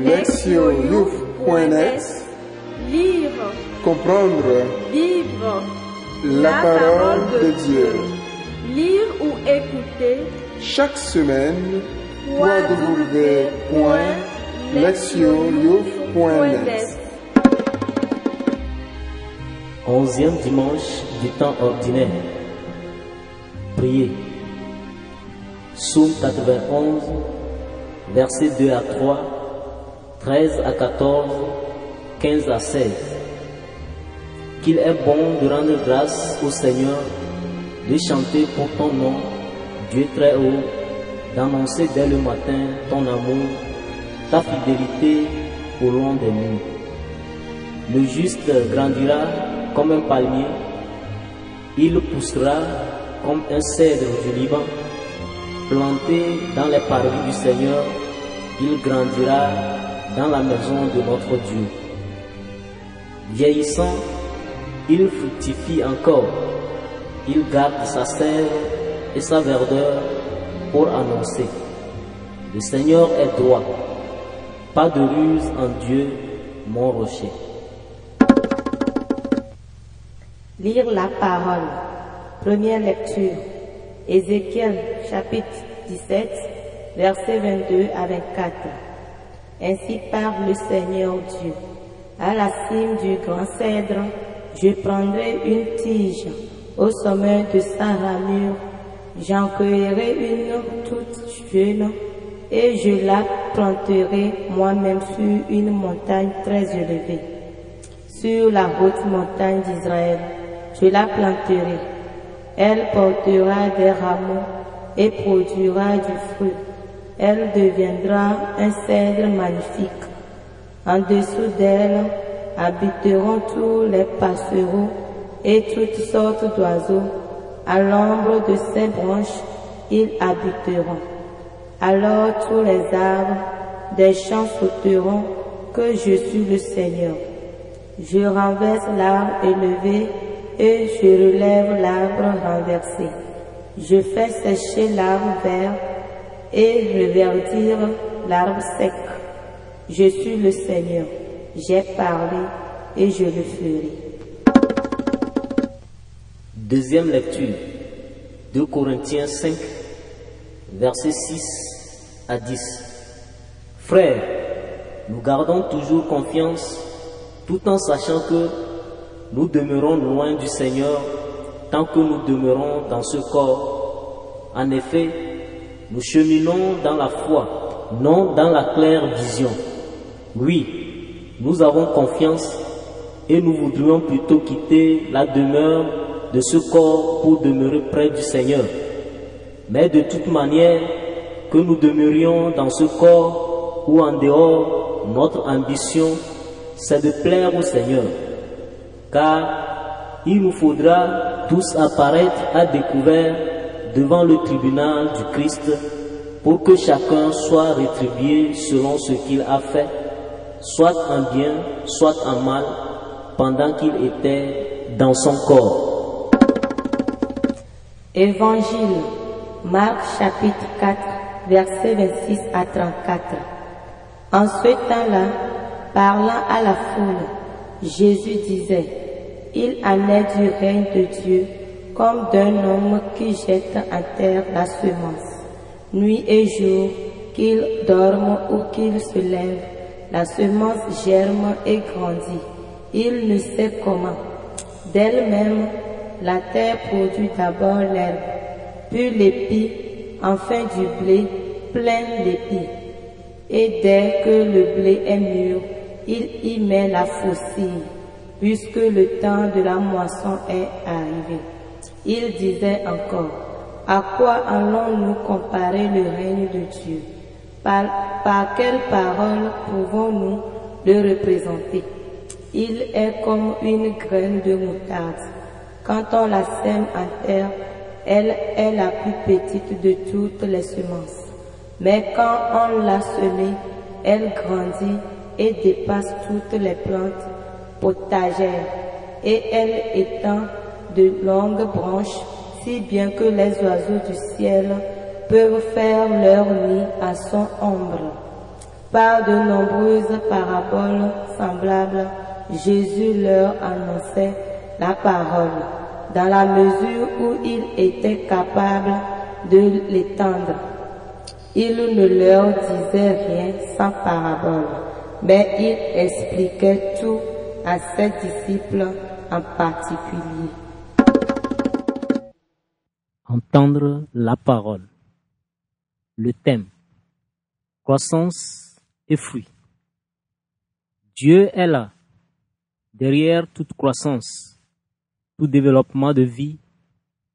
lectionyouf.net Lire, Comprendre. Vivre. La parole de Dieu. Lire ou écouter. Chaque semaine, www.lectionyouf.net Onzième dimanche du temps ordinaire. Priez. Psaume 91, versets 2 à 3, 13 à 14, 15 à 16. Qu'il est bon de rendre grâce au Seigneur, de chanter pour ton nom, Dieu très haut, d'annoncer dès le matin ton amour, ta fidélité au long des nuits. Le juste grandira comme un palmier, il poussera comme un cèdre du Liban, planté dans les parvis du Seigneur, il grandira dans la maison de notre Dieu. Vieillissant, il fructifie encore, il garde sa sève et sa verdeur pour annoncer. Le Seigneur est droit, pas de ruse en Dieu, mon rocher. Lire la parole. Première lecture. Ézéchiel chapitre 17, versets 22 à 24. Ainsi parle le Seigneur Dieu. À la cime du grand cèdre, je prendrai une tige. Au sommet de sa ramure, j'en cueillerai une toute jeune et je la planterai moi-même sur une montagne très élevée. Sur la haute montagne d'Israël, je la planterai. Elle portera des rameaux et produira du fruit. Elle deviendra un cèdre magnifique. En dessous d'elle habiteront tous les passereaux et toutes sortes d'oiseaux. À l'ombre de ses branches, ils habiteront. Alors tous les arbres des champs sauteront que je suis le Seigneur. Je renverse l'arbre élevé et je relève l'arbre renversé. Je fais sécher l'arbre vert et reverdir l'arbre sec. Je suis le Seigneur. J'ai parlé et je le ferai. Deuxième lecture. 2 Corinthiens 5, versets 6 à 10. Frères, nous gardons toujours confiance tout en sachant que nous demeurons loin du Seigneur tant que nous demeurons dans ce corps. En effet, nous cheminons dans la foi, non dans la claire vision. Oui, nous avons confiance et nous voudrions plutôt quitter la demeure de ce corps pour demeurer près du Seigneur. Mais de toute manière, que nous demeurions dans ce corps ou en dehors, notre ambition, c'est de plaire au Seigneur. Car il nous faudra tous apparaître à découvert devant le tribunal du Christ pour que chacun soit rétribué selon ce qu'il a fait, soit en bien, soit en mal, pendant qu'il était dans son corps. Évangile, Marc chapitre 4, versets 26 à 34. En ce temps-là, parlant à la foule, Jésus disait, Il en est du règne de Dieu comme d'un homme qui jette en terre la semence. Nuit et jour, qu'il dorme ou qu'il se lève, la semence germe et grandit. Il ne sait comment. D'elle-même, la terre produit d'abord l'herbe, puis l'épi, enfin du blé, plein d'épi. Et dès que le blé est mûr, il y met la faucille, puisque le temps de la moisson est arrivé. Il disait encore, à quoi allons-nous comparer le règne de Dieu? Par, par quelle parole pouvons-nous le représenter? Il est comme une graine de moutarde. Quand on la sème en terre, elle est la plus petite de toutes les semences. Mais quand on l'a semée, elle grandit et dépasse toutes les plantes potagères et elle étend de longues branches si bien que les oiseaux du ciel peuvent faire leur nid à son ombre. Par de nombreuses paraboles semblables, Jésus leur annonçait la parole, dans la mesure où il était capable de l'étendre. Il ne leur disait rien sans parabole, mais il expliquait tout à ses disciples en particulier. Entendre la parole. Le thème. Croissance et fruits. Dieu est là, derrière toute croissance, tout développement de vie,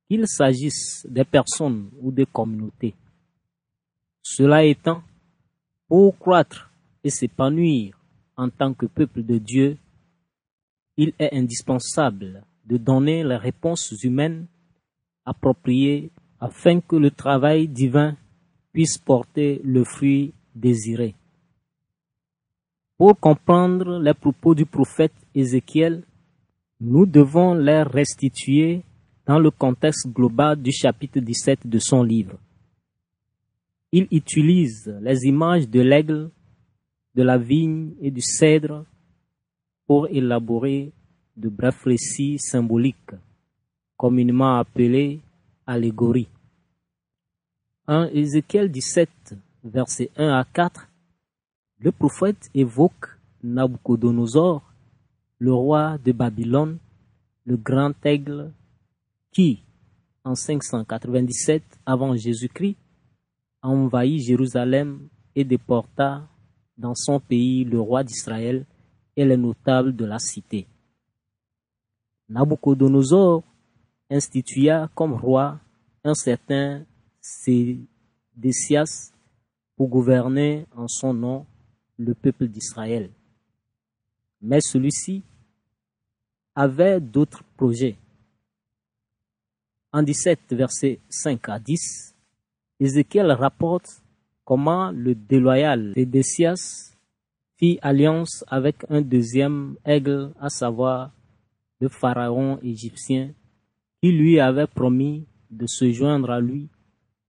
qu'il s'agisse des personnes ou des communautés. Cela étant, pour croître et s'épanouir en tant que peuple de Dieu, il est indispensable de donner les réponses humaines appropriées afin que le travail divin puisse porter le fruit désiré. Pour comprendre les propos du prophète Ézéchiel, nous devons les restituer dans le contexte global du chapitre 17 de son livre. Il utilise les images de l'aigle, de la vigne et du cèdre pour élaborer de brefs récits symboliques, communément appelés allégories. En Ézéchiel 17, versets 1 à 4, le prophète évoque Nabucodonosor, le roi de Babylone, le grand aigle, qui, en 597 avant Jésus-Christ, a envahi Jérusalem et déporta dans son pays le roi d'Israël et les notables de la cité. Nabucodonosor institua comme roi un certain Sédécias pour gouverner en son nom le peuple d'Israël. Mais celui-ci avait d'autres projets. En 17, versets 5 à 10, Ézéchiel rapporte comment le déloyal Sédécias fit alliance avec un deuxième aigle, à savoir le pharaon égyptien, qui lui avait promis de se joindre à lui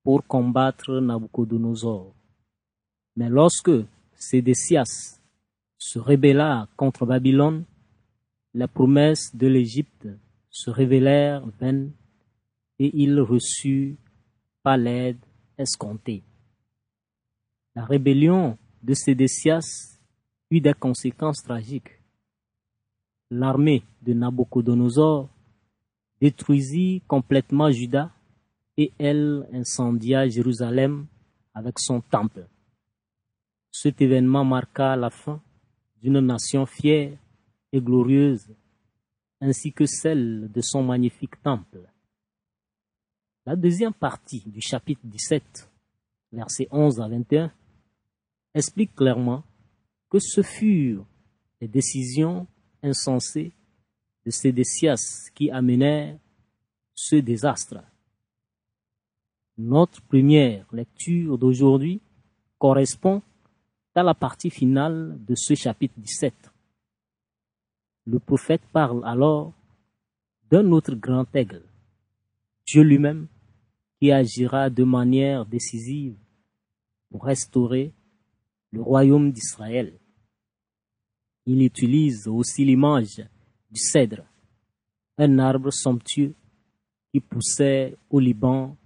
pour combattre Nabucodonosor. Mais lorsque Sédécias se rébella contre Babylone, les promesses de l'Égypte se révélèrent vaines et il reçut pas l'aide escomptée. La rébellion de Sédécias eut des conséquences tragiques. L'armée de Nabucodonosor détruisit complètement Juda et elle incendia Jérusalem avec son temple. Cet événement marqua la fin d'une nation fière et glorieuse, ainsi que celle de son magnifique temple. La deuxième partie du chapitre 17, versets 11 à 21, explique clairement que ce furent les décisions insensées de Sédécias qui amenèrent ce désastre. Notre première lecture d'aujourd'hui correspond à la partie finale de ce chapitre 17. Le prophète parle alors d'un autre grand aigle, Dieu lui-même, qui agira de manière décisive pour restaurer le royaume d'Israël. Il utilise aussi l'image du cèdre, un arbre somptueux qui poussait au Liban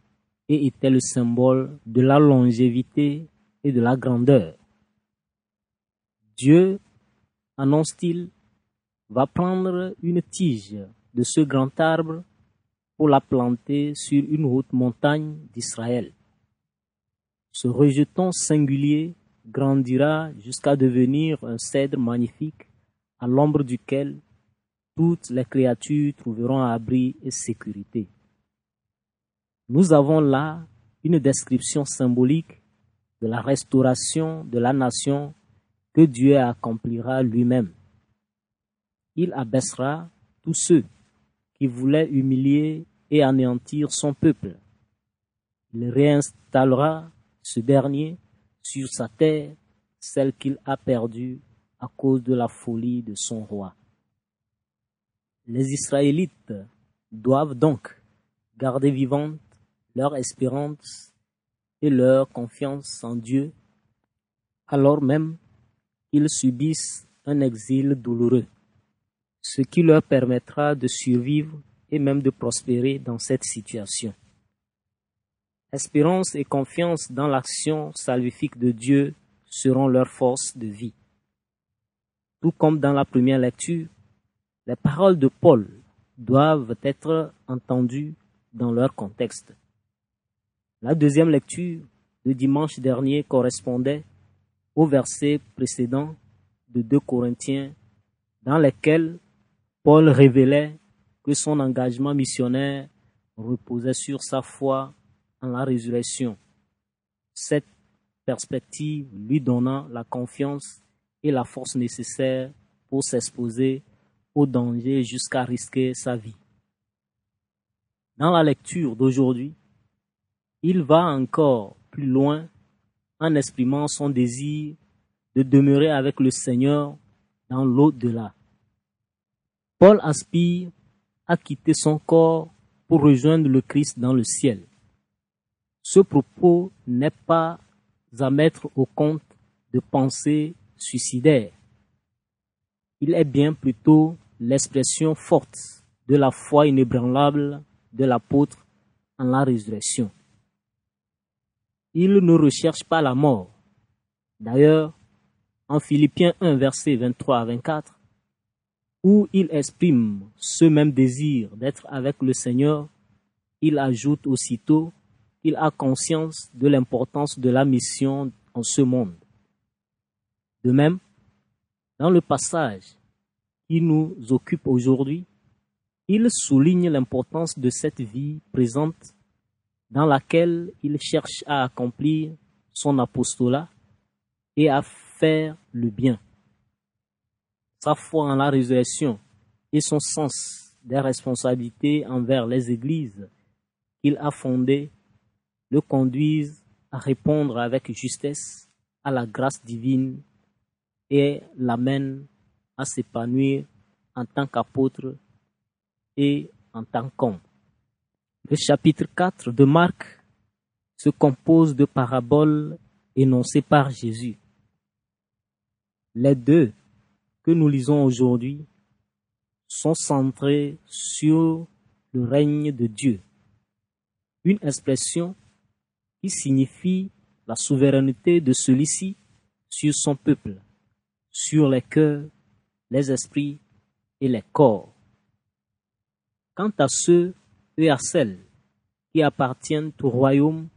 et était le symbole de la longévité et de la grandeur. Dieu, annonce-t-il, va prendre une tige de ce grand arbre pour la planter sur une haute montagne d'Israël. Ce rejeton singulier grandira jusqu'à devenir un cèdre magnifique à l'ombre duquel toutes les créatures trouveront abri et sécurité. Nous avons là une description symbolique de la restauration de la nation que Dieu accomplira lui-même. Il abaissera tous ceux qui voulaient humilier et anéantir son peuple. Il réinstallera ce dernier sur sa terre, celle qu'il a perdue à cause de la folie de son roi. Les Israélites doivent donc garder vivante leur espérance et leur confiance en Dieu alors même qu'ils subissent un exil douloureux, ce qui leur permettra de survivre et même de prospérer dans cette situation. Espérance et confiance dans l'action salvifique de Dieu seront leur force de vie. Tout comme dans la première lecture, les paroles de Paul doivent être entendues dans leur contexte. La deuxième lecture de dimanche dernier correspondait au verset précédent de 2 Corinthiens dans lequel Paul révélait que son engagement missionnaire reposait sur sa foi en la résurrection. Cette perspective lui donnant la confiance et la force nécessaires pour s'exposer au danger jusqu'à risquer sa vie. Dans la lecture d'aujourd'hui, il va encore plus loin en exprimant son désir de demeurer avec le Seigneur dans l'au-delà. Paul aspire à quitter son corps pour rejoindre le Christ dans le ciel. Ce propos n'est pas à mettre au compte de pensées suicidaires. Il est bien plutôt l'expression forte de la foi inébranlable de l'apôtre en la résurrection. Il ne recherche pas la mort. D'ailleurs, en Philippiens 1, verset 23 à 24, où il exprime ce même désir d'être avec le Seigneur, il ajoute aussitôt qu'il a conscience de l'importance de la mission en ce monde. De même, dans le passage qui nous occupe aujourd'hui, il souligne l'importance de cette vie présente dans laquelle il cherche à accomplir son apostolat et à faire le bien. Sa foi en la résurrection et son sens des responsabilités envers les églises qu'il a fondées le conduisent à répondre avec justesse à la grâce divine et l'amènent à s'épanouir en tant qu'apôtre et en tant qu'homme. Le chapitre 4 de Marc se compose de paraboles énoncées par Jésus. Les deux que nous lisons aujourd'hui sont centrés sur le règne de Dieu, une expression qui signifie la souveraineté de celui-ci sur son peuple, sur les cœurs, les esprits et les corps. Quant à ceux et à celles qui appartiennent au royaume,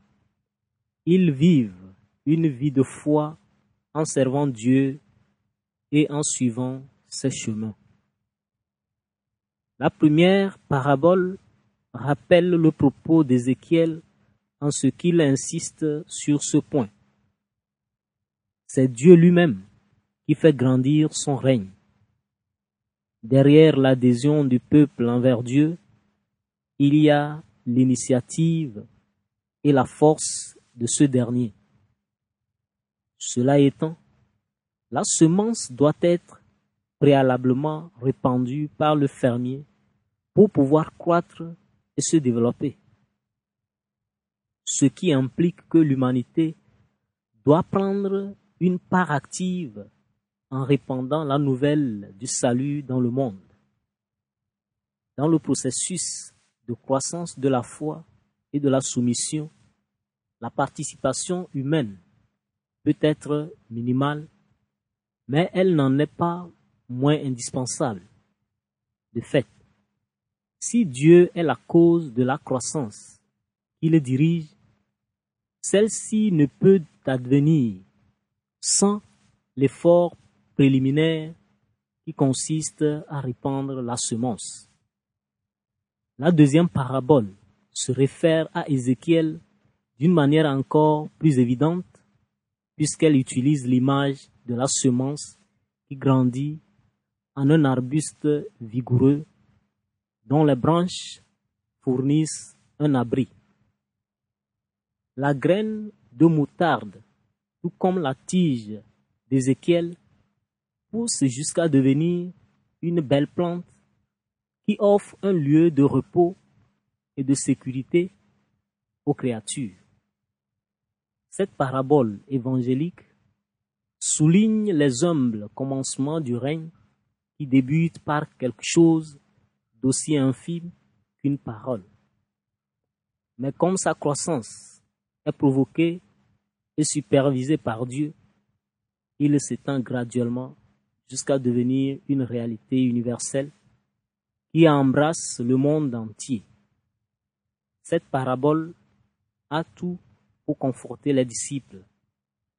ils vivent une vie de foi en servant Dieu et en suivant ses chemins. La première parabole rappelle le propos d'Ézéchiel en ce qu'il insiste sur ce point. C'est Dieu lui-même qui fait grandir son règne. Derrière l'adhésion du peuple envers Dieu, il y a l'initiative et la force de ce dernier. Cela étant, la semence doit être préalablement répandue par le fermier pour pouvoir croître et se développer ce qui implique que l'humanité doit prendre une part active en répandant la nouvelle du salut dans le monde. Dans le processus de croissance de la foi et de la soumission, la participation humaine peut être minimale, mais elle n'en est pas moins indispensable. De fait, si Dieu est la cause de la croissance, il dirige, celle-ci ne peut advenir sans l'effort préliminaire qui consiste à répandre la semence. La deuxième parabole se réfère à Ézéchiel d'une manière encore plus évidente puisqu'elle utilise l'image de la semence qui grandit en un arbuste vigoureux dont les branches fournissent un abri. La graine de moutarde, tout comme la tige d'Ézéchiel, pousse jusqu'à devenir une belle plante qui offre un lieu de repos et de sécurité aux créatures. Cette parabole évangélique souligne les humbles commencements du règne qui débutent par quelque chose d'aussi infime qu'une parole. Mais comme sa croissance est provoquée et supervisée par Dieu, il s'étend graduellement jusqu'à devenir une réalité universelle qui embrasse le monde entier. Cette parabole a tout pour conforter les disciples,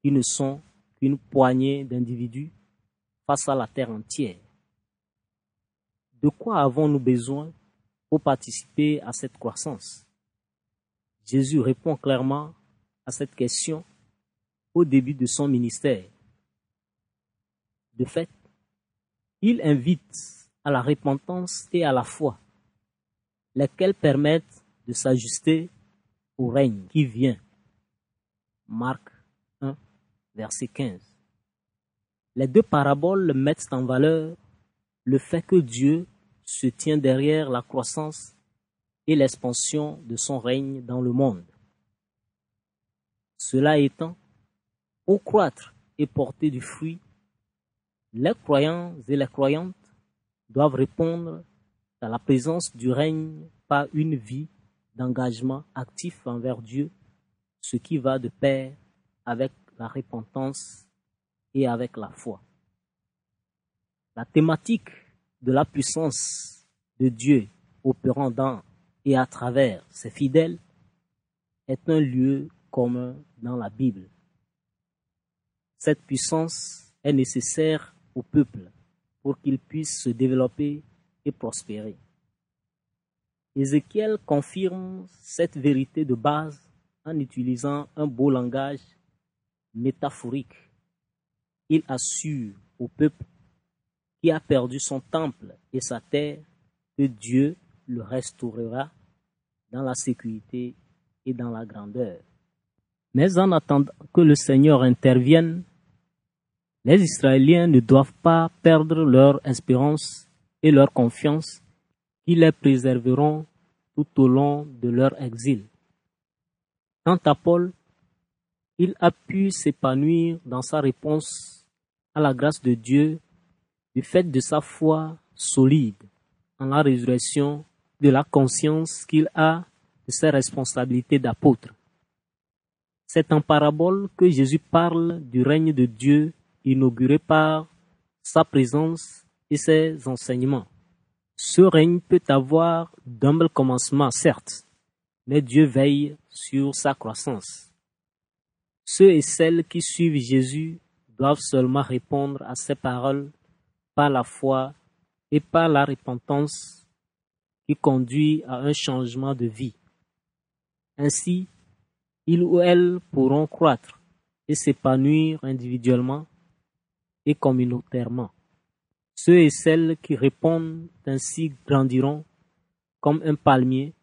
qui ne sont qu'une poignée d'individus face à la terre entière. De quoi avons-nous besoin pour participer à cette croissance? Jésus répond clairement à cette question au début de son ministère. De fait, il invite à la repentance et à la foi, lesquelles permettent de s'ajuster au règne qui vient. Marc 1, verset 15. Les deux paraboles mettent en valeur le fait que Dieu se tient derrière la croissance et l'expansion de son règne dans le monde. Cela étant, pour croître et porter du fruit, les croyants et les croyantes doivent répondre à la présence du règne par une vie d'engagement actif envers Dieu, ce qui va de pair avec la repentance et avec la foi. La thématique de la puissance de Dieu opérant dans et à travers ses fidèles est un lieu commun dans la Bible. Cette puissance est nécessaire au peuple pour qu'il puisse se développer et prospérer. Ézéchiel confirme cette vérité de base en utilisant un beau langage métaphorique. Il assure au peuple qui a perdu son temple et sa terre que Dieu le restaurera dans la sécurité et dans la grandeur. Mais en attendant que le Seigneur intervienne, les Israéliens ne doivent pas perdre leur espérance et leur confiance qui les préserveront tout au long de leur exil. Quant à Paul, il a pu s'épanouir dans sa réponse à la grâce de Dieu du fait de sa foi solide en la résurrection, de la conscience qu'il a de ses responsabilités d'apôtre. C'est en parabole que Jésus parle du règne de Dieu inauguré par sa présence et ses enseignements. Ce règne peut avoir d'humbles commencements, certes, mais Dieu veille sur sa croissance. Ceux et celles qui suivent Jésus doivent seulement répondre à ses paroles par la foi et par la repentance qui conduit à un changement de vie. Ainsi, ils ou elles pourront croître et s'épanouir individuellement et communautairement. Ceux et celles qui répondent ainsi grandiront comme un palmier,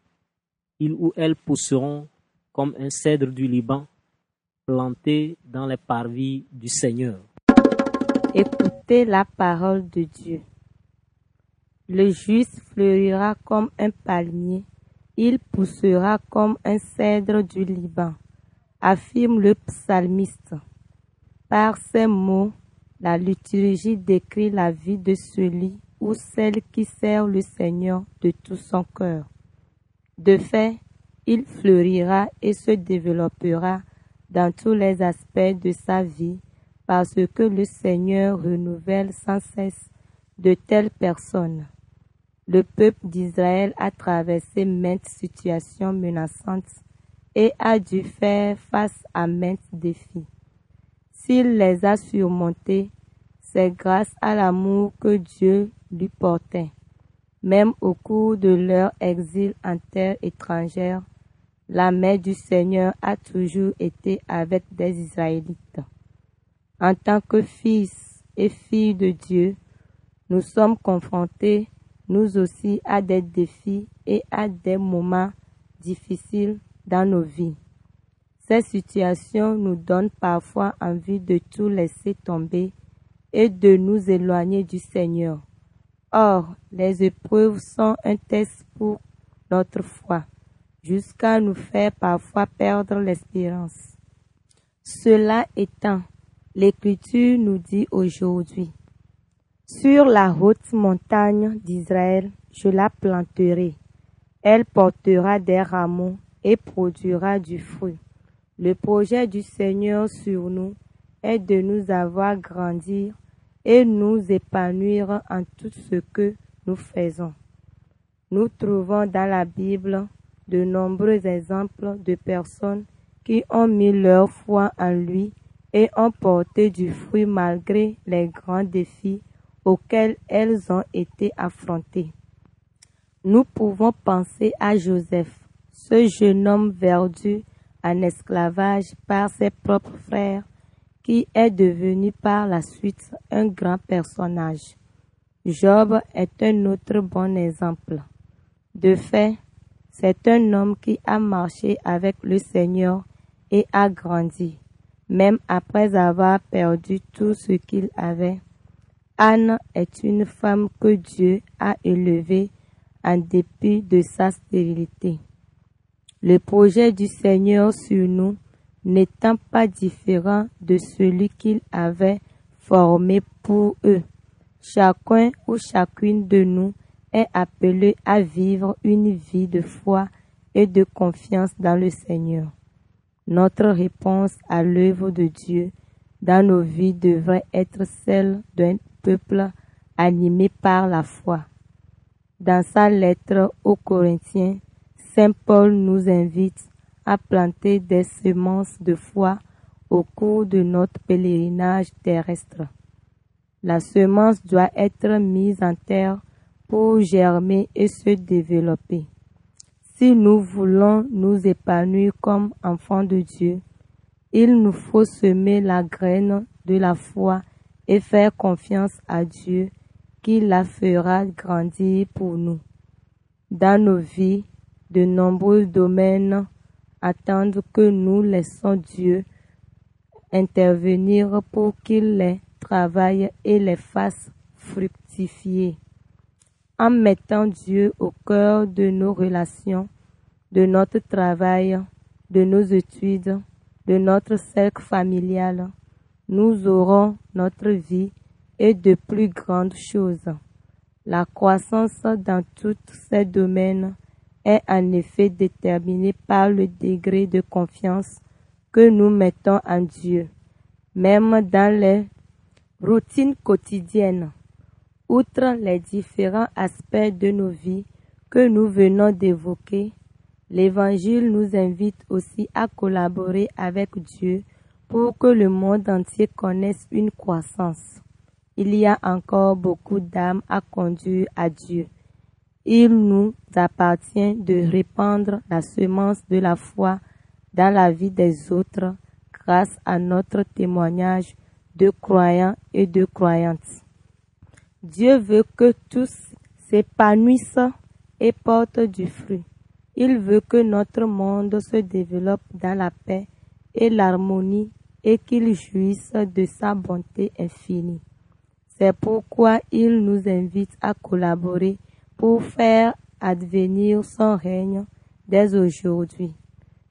ils ou elles pousseront comme un cèdre du Liban, planté dans les parvis du Seigneur. Écoutez la parole de Dieu. Le juste fleurira comme un palmier, il poussera comme un cèdre du Liban, affirme le psalmiste. Par ces mots, la liturgie décrit la vie de celui ou celle qui sert le Seigneur de tout son cœur. De fait, il fleurira et se développera dans tous les aspects de sa vie parce que le Seigneur renouvelle sans cesse de telles personnes. Le peuple d'Israël a traversé maintes situations menaçantes et a dû faire face à maintes défis. S'il les a surmontés, c'est grâce à l'amour que Dieu lui portait. Même au cours de leur exil en terre étrangère, la main du Seigneur a toujours été avec des Israélites. En tant que fils et filles de Dieu, nous sommes confrontés, nous aussi, à des défis et à des moments difficiles dans nos vies. Ces situations nous donnent parfois envie de tout laisser tomber et de nous éloigner du Seigneur. Or, les épreuves sont un test pour notre foi, jusqu'à nous faire parfois perdre l'espérance. Cela étant, L'Écriture nous dit aujourd'hui, Sur la haute montagne d'Israël, je la planterai. Elle portera des rameaux et produira du fruit. Le projet du Seigneur sur nous est de nous avoir grandir et nous épanouir en tout ce que nous faisons. Nous trouvons dans la Bible de nombreux exemples de personnes qui ont mis leur foi en lui et ont porté du fruit malgré les grands défis auxquels elles ont été affrontées. Nous pouvons penser à Joseph, ce jeune homme verdu en esclavage par ses propres frères, qui est devenu par la suite un grand personnage. Job est un autre bon exemple. De fait, c'est un homme qui a marché avec le Seigneur et a grandi, même après avoir perdu tout ce qu'il avait. Anne est une femme que Dieu a élevée en dépit de sa stérilité. Le projet du Seigneur sur nous n'étant pas différent de celui qu'il avait formé pour eux. Chacun ou chacune de nous est appelé à vivre une vie de foi et de confiance dans le Seigneur. Notre réponse à l'œuvre de Dieu dans nos vies devrait être celle d'un peuple animé par la foi. Dans sa lettre aux Corinthiens, Saint Paul nous invite à planter des semences de foi au cours de notre pèlerinage terrestre. La semence doit être mise en terre pour germer et se développer. Si nous voulons nous épanouir comme enfants de Dieu, il nous faut semer la graine de la foi et faire confiance à Dieu qui la fera grandir pour nous. Dans nos vies, de nombreux domaines attendent que nous laissons Dieu intervenir pour qu'il les travaille et les fasse fructifier. En mettant Dieu au cœur de nos relations, de notre travail, de nos études, de notre cercle familial, nous aurons notre vie et de plus grandes choses. La croissance dans tous ces domaines est en effet déterminée par le degré de confiance que nous mettons en Dieu, même dans les routines quotidiennes. Outre les différents aspects de nos vies que nous venons d'évoquer, l'Évangile nous invite aussi à collaborer avec Dieu pour que le monde entier connaisse une croissance. Il y a encore beaucoup d'âmes à conduire à Dieu. Il nous appartient de répandre la semence de la foi dans la vie des autres grâce à notre témoignage de croyants et de croyantes. Dieu veut que tous s'épanouissent et portent du fruit. Il veut que notre monde se développe dans la paix et l'harmonie et qu'il jouisse de sa bonté infinie. C'est pourquoi il nous invite à collaborer pour faire advenir son règne dès aujourd'hui.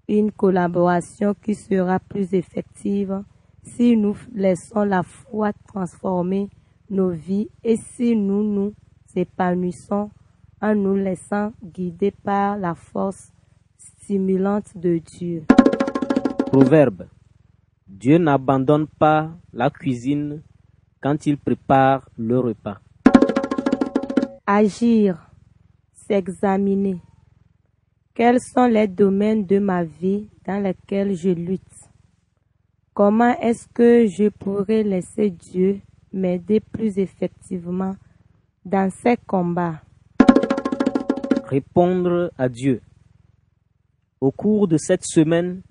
Une collaboration qui sera plus effective si nous laissons la foi transformer nos vies et si nous nous épanouissons en nous laissant guider par la force stimulante de Dieu. Proverbe. Dieu n'abandonne pas la cuisine quand il prépare le repas. Agir, s'examiner. Quels sont les domaines de ma vie dans lesquels je lutte? Comment est-ce que je pourrais laisser Dieu m'aider plus effectivement dans ces combats? Répondre à Dieu. Au cours de cette semaine,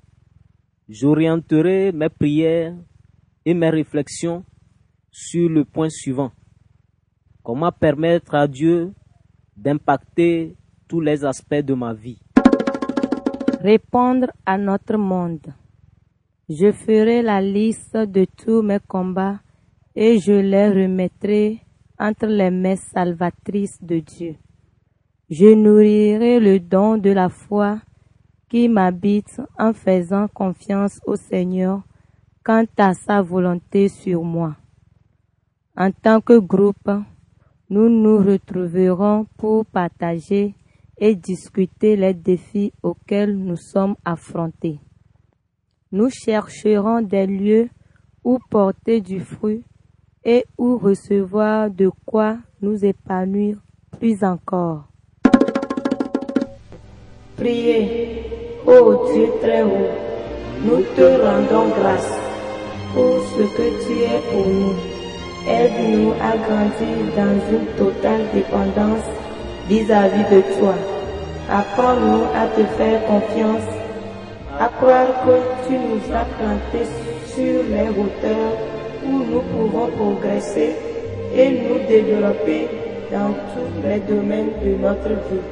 j'orienterai mes prières et mes réflexions sur le point suivant. Comment permettre à Dieu d'impacter tous les aspects de ma vie? Répondre à notre monde. Je ferai la liste de tous mes combats et je les remettrai entre les mains salvatrices de Dieu. Je nourrirai le don de la foi qui m'habite en faisant confiance au Seigneur quant à sa volonté sur moi. En tant que groupe, nous nous retrouverons pour partager et discuter les défis auxquels nous sommes affrontés. Nous chercherons des lieux où porter du fruit et où recevoir de quoi nous épanouir plus encore. Priez, ô Dieu très haut, nous te rendons grâce pour ce que tu es pour nous. Aide-nous à grandir dans une totale dépendance vis-à-vis de toi. Apprends-nous à te faire confiance, à croire que tu nous as plantés sur les hauteurs où nous pouvons progresser et nous développer dans tous les domaines de notre vie.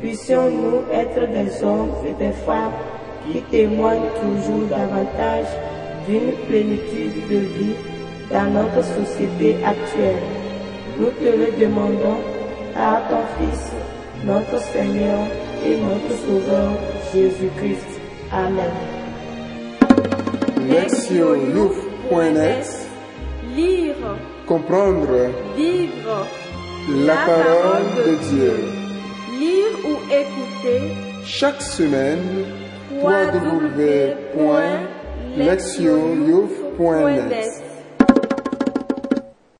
Puissions-nous être des hommes et des femmes qui témoignent toujours davantage d'une plénitude de vie dans notre société actuelle. Nous te le demandons à ton Fils, notre Seigneur et notre Sauveur Jésus-Christ. Amen. Lectionyouf.net Lire, Comprendre vivre, la parole de Dieu. lire ou écouter Chaque semaine, www.lectionyouf.net